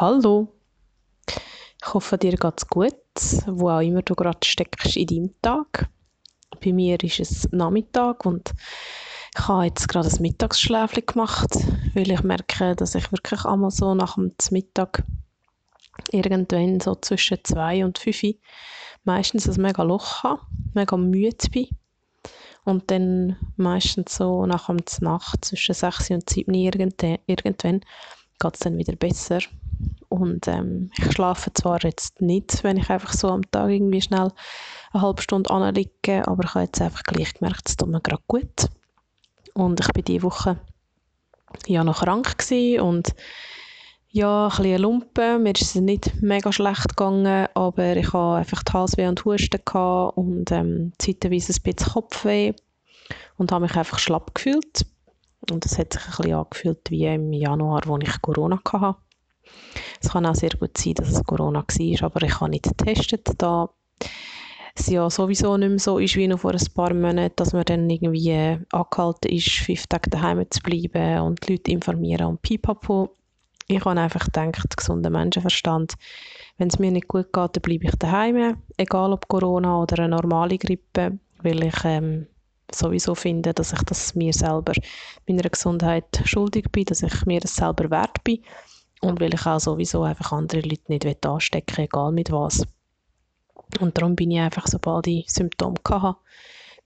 Hallo. Ich hoffe, dir geht's gut, wo auch immer du gerade steckst in deinem Tag. Bei mir ist es Nachmittag und ich habe jetzt gerade ein Mittagsschläfchen gemacht, weil ich merke, dass ich wirklich einmal so nach dem Mittag irgendwann so zwischen zwei und fünf meistens ein mega Loch habe, mega müde bin und dann meistens so nach dem Nacht zwischen sechs und sieben irgendwann, irgendwann geht es dann wieder besser und ähm, ich schlafe zwar jetzt nicht, wenn ich einfach so am Tag irgendwie schnell eine halbe Stunde anliege, aber ich habe jetzt einfach gleich gemerkt, es tut mir gerade gut. Und ich war diese Woche ja noch krank und ja, ein bisschen Lumpe. Mir ist es nicht mega schlecht gegangen, aber ich hatte einfach die Halsweh und Husten und ähm, zeitweise ein bisschen Kopfweh und habe mich einfach schlapp gefühlt. Und es hat sich ein bisschen angefühlt wie im Januar, wo ich Corona hatte. Es kann auch sehr gut sein, dass es Corona war, aber ich habe nicht getestet, da es ja sowieso nicht mehr so ist wie noch vor ein paar Monaten, dass man dann irgendwie angehalten ist, fünf Tage daheim zu bleiben und die Leute informieren und pipapo. Ich habe einfach gedacht, gesunder Menschenverstand, wenn es mir nicht gut geht, dann bleibe ich daheim, egal ob Corona oder eine normale Grippe, weil ich ähm, sowieso finde, dass ich das mir selber, meiner Gesundheit schuldig bin, dass ich mir das selber wert bin und weil ich auch sowieso einfach andere Leute nicht anstecken will, egal mit was. Und darum bin ich einfach, sobald ich Symptome hatte,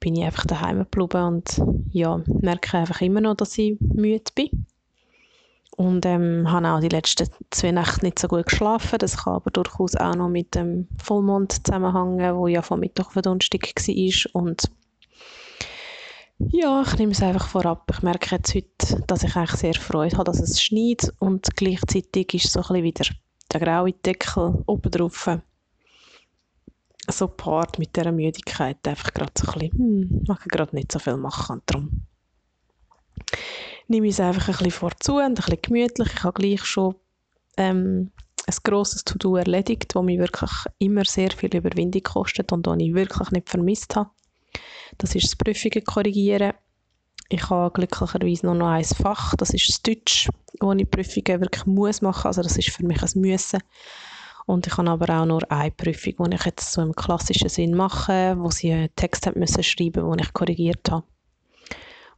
bin ich einfach daheim geblieben und ja, merke einfach immer noch, dass ich müde bin. Und ähm, habe auch die letzten zwei Nächte nicht so gut geschlafen. Das kann aber durchaus auch noch mit dem Vollmond zusammenhängen, wo ja von Mittwoch auf Donnerstag war. Und ja, ich nehme es einfach vorab. Ich merke jetzt heute, dass ich eigentlich sehr Freude habe, dass es schneit und gleichzeitig ist so ein bisschen wieder der graue Deckel oben drauf. So paart mit dieser Müdigkeit einfach gerade so ein bisschen, hm, ich kann gerade nicht so viel machen und darum nehme ich es einfach ein bisschen vorzu und ein bisschen gemütlich. Ich habe gleich schon ähm, ein grosses To-Do erledigt, das mich wirklich immer sehr viel Überwindung kostet und das ich wirklich nicht vermisst habe. Das ist das Prüfungen korrigieren. Ich habe glücklicherweise nur noch ein Fach, das ist das Deutsch, wo ich Prüfungen wirklich muss machen. Also das ist für mich ein Müssen. Und ich habe aber auch nur eine Prüfung, die ich jetzt so im klassischen Sinn mache, wo sie einen Text müssen schreiben, den ich korrigiert habe.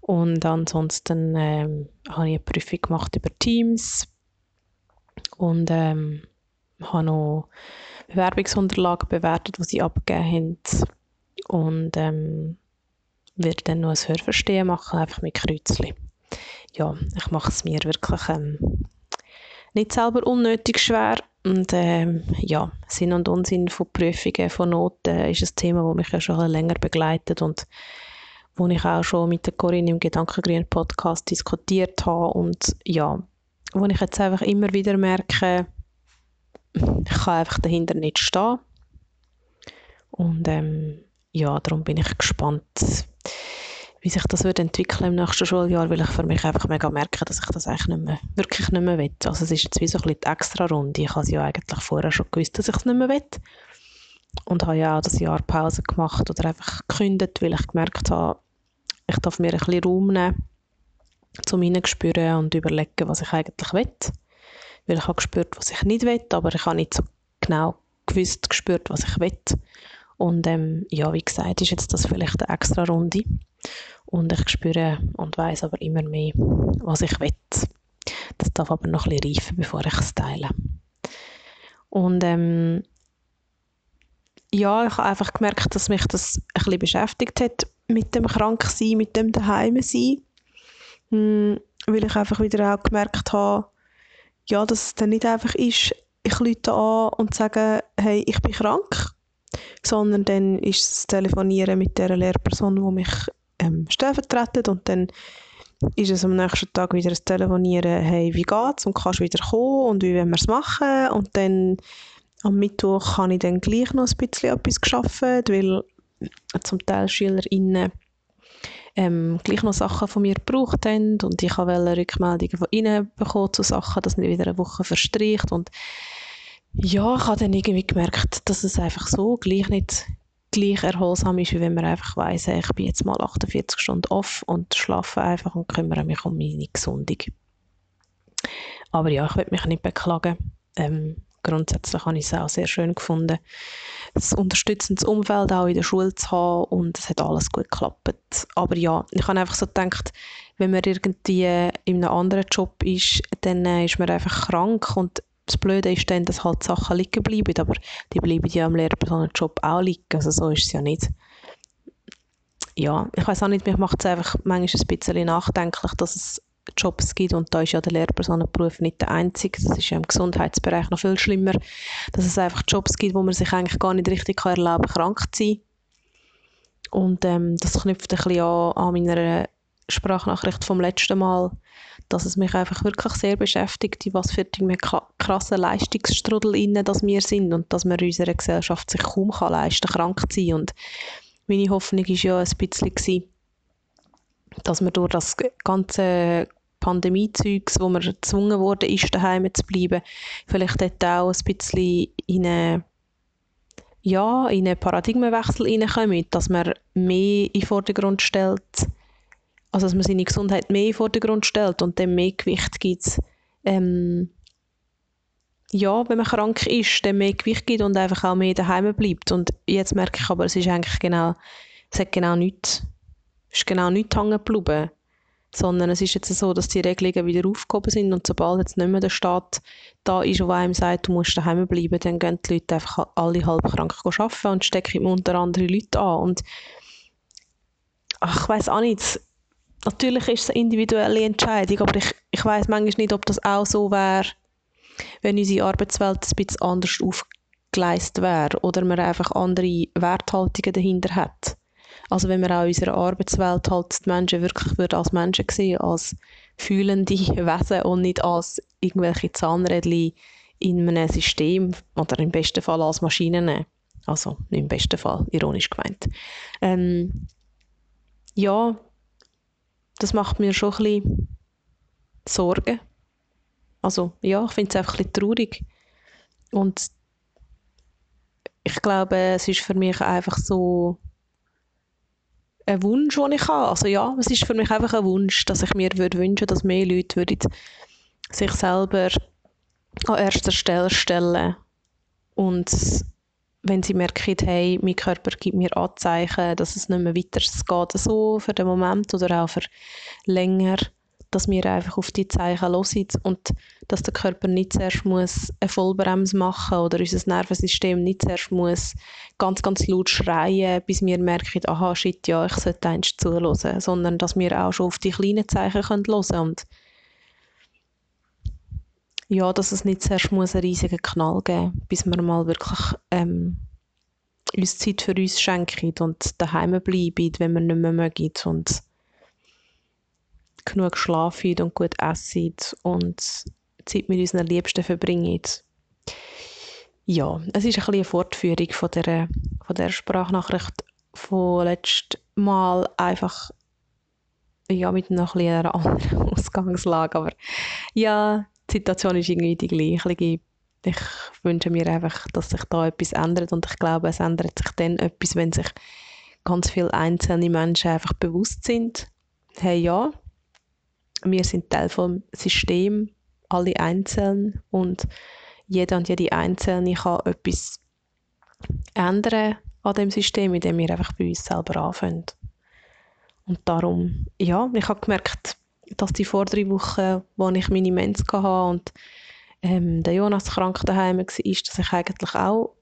Und ansonsten ähm, habe ich eine Prüfung gemacht über Teams und ähm, habe noch Bewerbungsunterlagen bewertet, die sie abgegeben haben und ähm, werde dann noch ein Hörverstehen machen, einfach mit Kreuzchen. Ja, ich mache es mir wirklich ähm, nicht selber unnötig schwer. Und ähm, ja, Sinn und Unsinn von Prüfungen, von Noten ist ein Thema, das mich ja schon länger begleitet und wo ich auch schon mit der Corinne im Gedankengrün Podcast diskutiert habe. Und ja, wo ich jetzt einfach immer wieder merke, ich kann einfach dahinter nicht stehen. Und ähm, ja, darum bin ich gespannt, wie sich das wird entwickeln im nächsten Schuljahr, weil ich für mich einfach mega merke, dass ich das eigentlich nicht mehr, wirklich nicht mehr will. Also es ist jetzt wie so ein die extra Runde. Ich habe ja eigentlich vorher schon gewusst, dass ich es nicht mehr will. Und habe ja auch das Jahr Pause gemacht oder einfach gekündigt, weil ich gemerkt habe, ich darf mir ein bisschen Raum nehmen, um hineinzuspüren und überlegen, was ich eigentlich will. Weil ich habe gespürt, was ich nicht will, aber ich habe nicht so genau gewusst gespürt, was ich will. Und ähm, ja, wie gesagt, ist jetzt das vielleicht eine extra Runde. Und ich spüre und weiß aber immer mehr, was ich will. Das darf aber noch ein bisschen reifen, bevor ich es teile. Und ähm, ja, ich habe einfach gemerkt, dass mich das ein bisschen beschäftigt hat mit dem Kranksein, mit dem Daheimsein. Hm, weil ich einfach wieder auch gemerkt habe, ja, dass es dann nicht einfach ist, ich lüte an und sage, hey, ich bin krank sondern dann ist das Telefonieren mit der Lehrperson, die mich ähm, stellvertretet. Und dann ist es am nächsten Tag wieder das Telefonieren, hey, wie geht's? Und kannst wieder kommen? Und wie wollen wir es machen? Und dann am Mittwoch habe ich dann gleich noch ein bisschen etwas geschafft, weil zum Teil SchülerInnen ähm, gleich noch Sachen von mir gebraucht haben. Und ich habe Rückmeldungen von ihnen bekommen zu Sachen, dass nicht wieder eine Woche verstreicht. Und ja, ich habe dann irgendwie gemerkt, dass es einfach so gleich nicht gleich erholsam ist, wie wenn man einfach weiss, ich bin jetzt mal 48 Stunden off und schlafe einfach und kümmere mich um meine Gesundung. Aber ja, ich will mich nicht beklagen. ähm, grundsätzlich habe ich es auch sehr schön gefunden, ein unterstützendes Umfeld auch in der Schule zu haben und es hat alles gut geklappt. Aber ja, ich habe einfach so gedacht, wenn man irgendwie in einem anderen Job ist, dann äh, ist man einfach krank und das Blöde ist dann, dass halt Sachen liegen bleiben, aber die bleiben ja am Lehrpersonenjob auch liegen, also so ist es ja nicht. Ja, ich weiß auch nicht, mich macht es einfach manchmal ein bisschen nachdenklich, dass es Jobs gibt und da ist ja der Lehrpersonenberuf nicht der einzige, das ist ja im Gesundheitsbereich noch viel schlimmer, dass es einfach Jobs gibt, wo man sich eigentlich gar nicht richtig erlauben kann, krank zu sein. Und ähm, das knüpft ein bisschen an, an meiner Sprachnachricht vom letzten Mal, dass es mich einfach wirklich sehr beschäftigt, in was für einen krassen Leistungsstrudel innen dass wir sind und dass man unserer Gesellschaft sich kaum kann leisten krank zu sein. Und meine Hoffnung war ja ein bisschen, dass man durch das ganze Pandemie-Zeugs, wo man gezwungen wurde, ist, daheim zu bleiben, vielleicht dort auch ein bisschen in eine ja, in einen Paradigmenwechsel hineinkommen, dass man mehr in den Vordergrund stellt, also dass man seine Gesundheit mehr in den Vordergrund stellt und dann mehr Gewicht gibt, ähm, ja, wenn man krank ist, dann mehr Gewicht gibt und einfach auch mehr daheim bleibt. Und jetzt merke ich aber, es ist eigentlich genau, es hat genau nichts, ist genau nichts hängen geblieben. Sondern es ist jetzt so, dass die Regelungen wieder aufgehoben sind und sobald jetzt nicht mehr der Staat da ist, wo einem sagt, du musst daheim bleiben, dann gehen die Leute einfach alle halb krank arbeiten und stecken unter andere Leute an. Und ach, ich weiß auch nicht, natürlich ist es eine individuelle Entscheidung, aber ich, ich weiß manchmal nicht, ob das auch so wäre, wenn unsere Arbeitswelt ein bisschen anders aufgeleistet wäre oder man einfach andere Werthaltungen dahinter hat. Also wenn man auch in unserer Arbeitswelt halt die Menschen wirklich würde als Menschen sehen, als fühlende Wesen und nicht als irgendwelche Zahnrädchen in einem System oder im besten Fall als Maschinen. Also nicht im besten Fall, ironisch gemeint. Ähm, ja, das macht mir schon ein bisschen Sorgen. Also ja, ich finde es einfach ein bisschen traurig. Und ich glaube, es ist für mich einfach so ein Wunsch, den ich habe. Also ja, es ist für mich einfach ein Wunsch, dass ich mir würde wünschen dass mehr Leute würden sich selber an erster Stelle stellen und wenn sie merken, hey, mein Körper gibt mir Anzeichen, dass es nicht mehr weiter geht, so für den Moment oder auch für länger, dass wir einfach auf die Zeichen hören und dass der Körper nicht zuerst muss eine Vollbremse machen oder unser Nervensystem nicht zuerst muss ganz, ganz laut schreien, bis wir merken, aha, shit, ja, ich sollte eins zuhören, sondern dass wir auch schon auf die kleinen Zeichen hören können und ja, dass es nicht zuerst muss einen riesigen Knall geben bis wir mal wirklich ähm, uns Zeit für uns schenken und daheim bleiben, wenn wir nicht mehr mögen und genug schlafen und gut essen und Zeit mit unseren Liebsten verbringen. Ja, es ist ein bisschen eine Fortführung von der, von der Sprachnachricht von letztem Mal einfach ja, mit noch ein einer anderen Ausgangslage, aber ja, die Situation ist irgendwie die gleiche. Ich wünsche mir einfach, dass sich da etwas ändert und ich glaube, es ändert sich dann etwas, wenn sich ganz viele einzelne Menschen einfach bewusst sind, hey ja, wir sind Teil vom System, alle einzeln und jeder und jede Einzelne kann etwas ändern an dem System, indem wir einfach bei uns selber anfangen. Und darum, ja, ich habe gemerkt, dass die vor drei Wochen, wo ich meine Mens hatte und ähm, der Jonas krank daheim war, dass ich eigentlich auch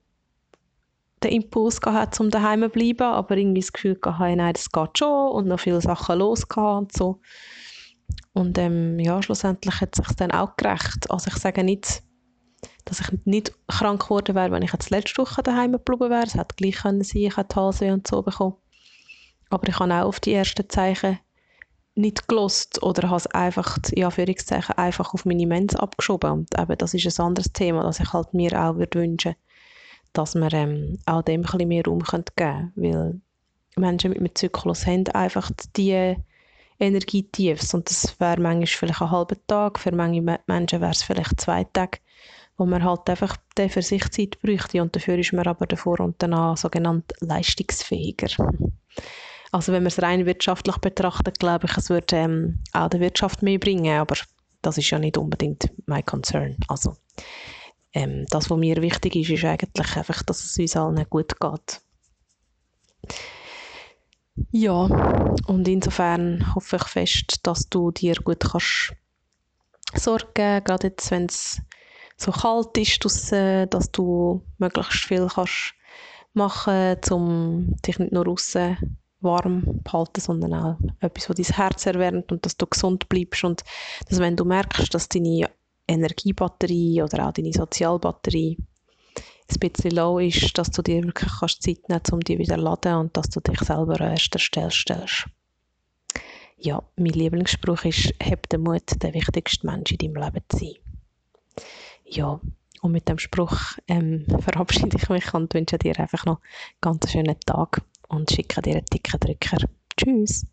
den Impuls hatte, um daheim zu bleiben, aber irgendwie das Gefühl hatte, nein, das geht schon und noch viele Sachen los und so. Und ähm, ja, schlussendlich hat es sich dann auch gerecht. Also ich sage nicht, dass ich nicht krank geworden wäre, wenn ich jetzt letzte Woche daheim geblieben wäre. Es hätte gleich können sein, ich hätte Halsweh und so bekommen. Aber ich habe auch auf die ersten Zeichen nicht gelost oder habe es einfach, in Anführungszeichen, einfach auf meine Mens abgeschoben. Und eben, das ist ein anderes Thema, das ich halt mir auch würde wünschen, dass wir ähm, auch dem ein bisschen mehr Raum geben können. Weil Menschen mit einem Zyklus haben einfach die Energietiefs und das wäre manchmal vielleicht ein halber Tag, für manche Menschen wäre es vielleicht zwei Tage, wo man halt einfach für sich Zeit bräuchte und dafür ist man aber davor und danach sogenannt leistungsfähiger. Also wenn man es rein wirtschaftlich betrachtet, glaube ich, es würde ähm, auch der Wirtschaft mehr bringen, aber das ist ja nicht unbedingt mein Concern. Also ähm, das, was mir wichtig ist, ist eigentlich einfach, dass es uns allen gut geht. Ja, und insofern hoffe ich fest, dass du dir gut kannst sorgen, gerade jetzt, wenn es so kalt ist draussen, dass du möglichst viel kannst machen, um dich nicht nur draussen warm behalten, sondern auch etwas, was dein Herz erwärmt und dass du gesund bleibst und dass wenn du merkst, dass deine Energiebatterie oder auch deine Sozialbatterie ein bisschen low ist, dass du dir wirklich kannst Zeit nehmen kannst, um die wieder zu laden und dass du dich selber an erster Stelle stellst. Ja, mein Lieblingsspruch ist, hab den Mut, der wichtigste Mensch in deinem Leben zu sein. Ja, und mit dem Spruch ähm, verabschiede ich mich und wünsche dir einfach noch einen ganz schönen Tag und schicke dir einen dicken Drücker. Tschüss!